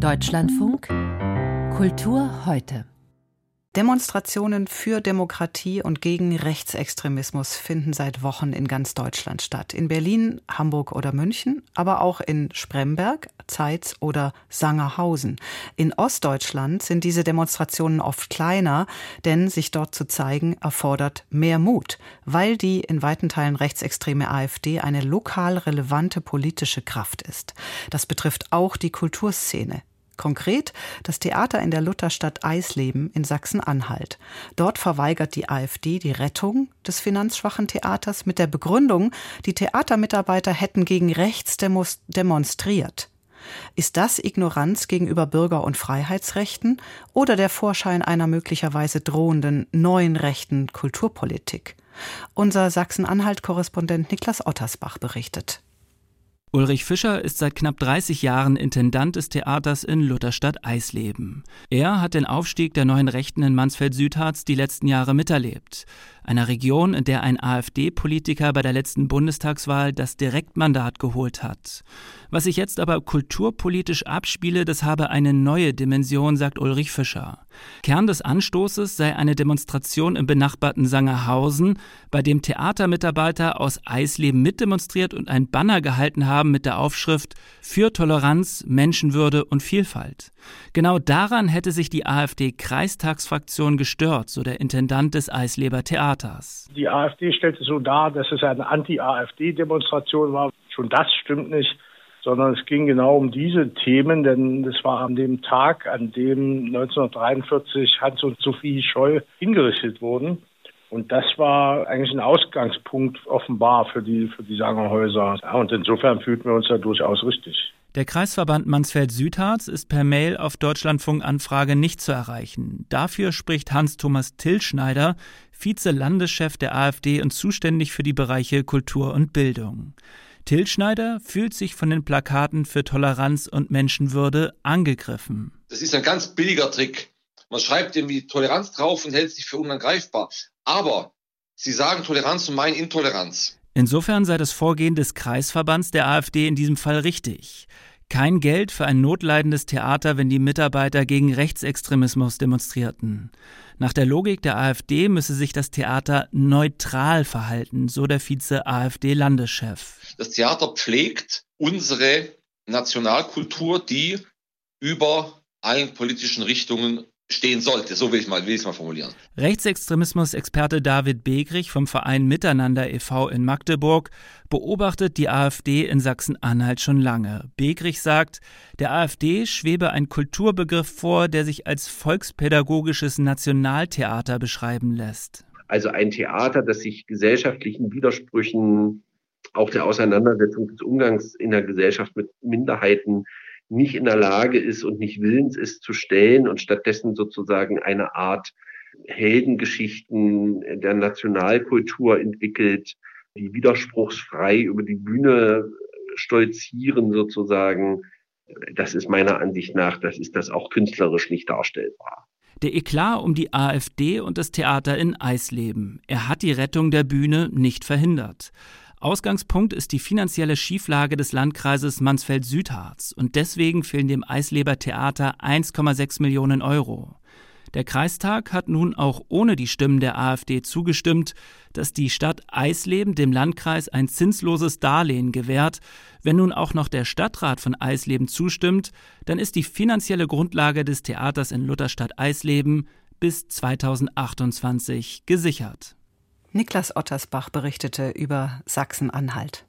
Deutschlandfunk Kultur heute. Demonstrationen für Demokratie und gegen Rechtsextremismus finden seit Wochen in ganz Deutschland statt. In Berlin, Hamburg oder München, aber auch in Spremberg, Zeitz oder Sangerhausen. In Ostdeutschland sind diese Demonstrationen oft kleiner, denn sich dort zu zeigen erfordert mehr Mut, weil die in weiten Teilen rechtsextreme AfD eine lokal relevante politische Kraft ist. Das betrifft auch die Kulturszene. Konkret das Theater in der Lutherstadt Eisleben in Sachsen-Anhalt. Dort verweigert die AfD die Rettung des finanzschwachen Theaters mit der Begründung, die Theatermitarbeiter hätten gegen rechts demonstriert. Ist das Ignoranz gegenüber Bürger- und Freiheitsrechten oder der Vorschein einer möglicherweise drohenden neuen rechten Kulturpolitik? Unser Sachsen-Anhalt-Korrespondent Niklas Ottersbach berichtet. Ulrich Fischer ist seit knapp 30 Jahren Intendant des Theaters in Lutherstadt Eisleben. Er hat den Aufstieg der neuen Rechten in Mansfeld-Südharz die letzten Jahre miterlebt einer Region, in der ein AfD-Politiker bei der letzten Bundestagswahl das Direktmandat geholt hat. Was sich jetzt aber kulturpolitisch abspiele, das habe eine neue Dimension, sagt Ulrich Fischer. Kern des Anstoßes sei eine Demonstration im benachbarten Sangerhausen, bei dem Theatermitarbeiter aus Eisleben mitdemonstriert und ein Banner gehalten haben mit der Aufschrift Für Toleranz, Menschenwürde und Vielfalt. Genau daran hätte sich die AfD-Kreistagsfraktion gestört, so der Intendant des Eisleber Theaters. Die AfD stellte so dar, dass es eine Anti-AfD-Demonstration war. Schon das stimmt nicht sondern es ging genau um diese Themen, denn es war an dem Tag, an dem 1943 Hans und Sophie Scholl hingerichtet wurden. Und das war eigentlich ein Ausgangspunkt offenbar für die, für die Sangerhäuser. Und insofern fühlten wir uns da durchaus richtig. Der Kreisverband Mansfeld-Südharz ist per Mail auf Deutschlandfunk-Anfrage nicht zu erreichen. Dafür spricht Hans-Thomas Tillschneider, Vize-Landeschef der AfD und zuständig für die Bereiche Kultur und Bildung. Tillschneider fühlt sich von den Plakaten für Toleranz und Menschenwürde angegriffen. Das ist ein ganz billiger Trick. Man schreibt irgendwie Toleranz drauf und hält sich für unangreifbar. Aber sie sagen Toleranz und meinen Intoleranz. Insofern sei das Vorgehen des Kreisverbands der AfD in diesem Fall richtig. Kein Geld für ein notleidendes Theater, wenn die Mitarbeiter gegen Rechtsextremismus demonstrierten. Nach der Logik der AfD müsse sich das Theater neutral verhalten, so der Vize-AfD-Landeschef. Das Theater pflegt unsere Nationalkultur, die über allen politischen Richtungen stehen sollte. So will ich mal, will ich mal formulieren. Rechtsextremismus-Experte David Begrich vom Verein Miteinander e.V. in Magdeburg beobachtet die AfD in Sachsen-Anhalt schon lange. Begrich sagt, der AfD schwebe ein Kulturbegriff vor, der sich als volkspädagogisches Nationaltheater beschreiben lässt. Also ein Theater, das sich gesellschaftlichen Widersprüchen, auch der Auseinandersetzung des Umgangs in der Gesellschaft mit Minderheiten nicht in der Lage ist und nicht willens ist zu stellen und stattdessen sozusagen eine Art Heldengeschichten der Nationalkultur entwickelt, die widerspruchsfrei über die Bühne stolzieren sozusagen. Das ist meiner Ansicht nach, das ist das auch künstlerisch nicht darstellbar. Der Eklat um die AfD und das Theater in Eisleben. Er hat die Rettung der Bühne nicht verhindert. Ausgangspunkt ist die finanzielle Schieflage des Landkreises Mansfeld-Südharz und deswegen fehlen dem Eisleber Theater 1,6 Millionen Euro. Der Kreistag hat nun auch ohne die Stimmen der AfD zugestimmt, dass die Stadt Eisleben dem Landkreis ein zinsloses Darlehen gewährt. Wenn nun auch noch der Stadtrat von Eisleben zustimmt, dann ist die finanzielle Grundlage des Theaters in Lutherstadt Eisleben bis 2028 gesichert. Niklas Ottersbach berichtete über Sachsen-Anhalt.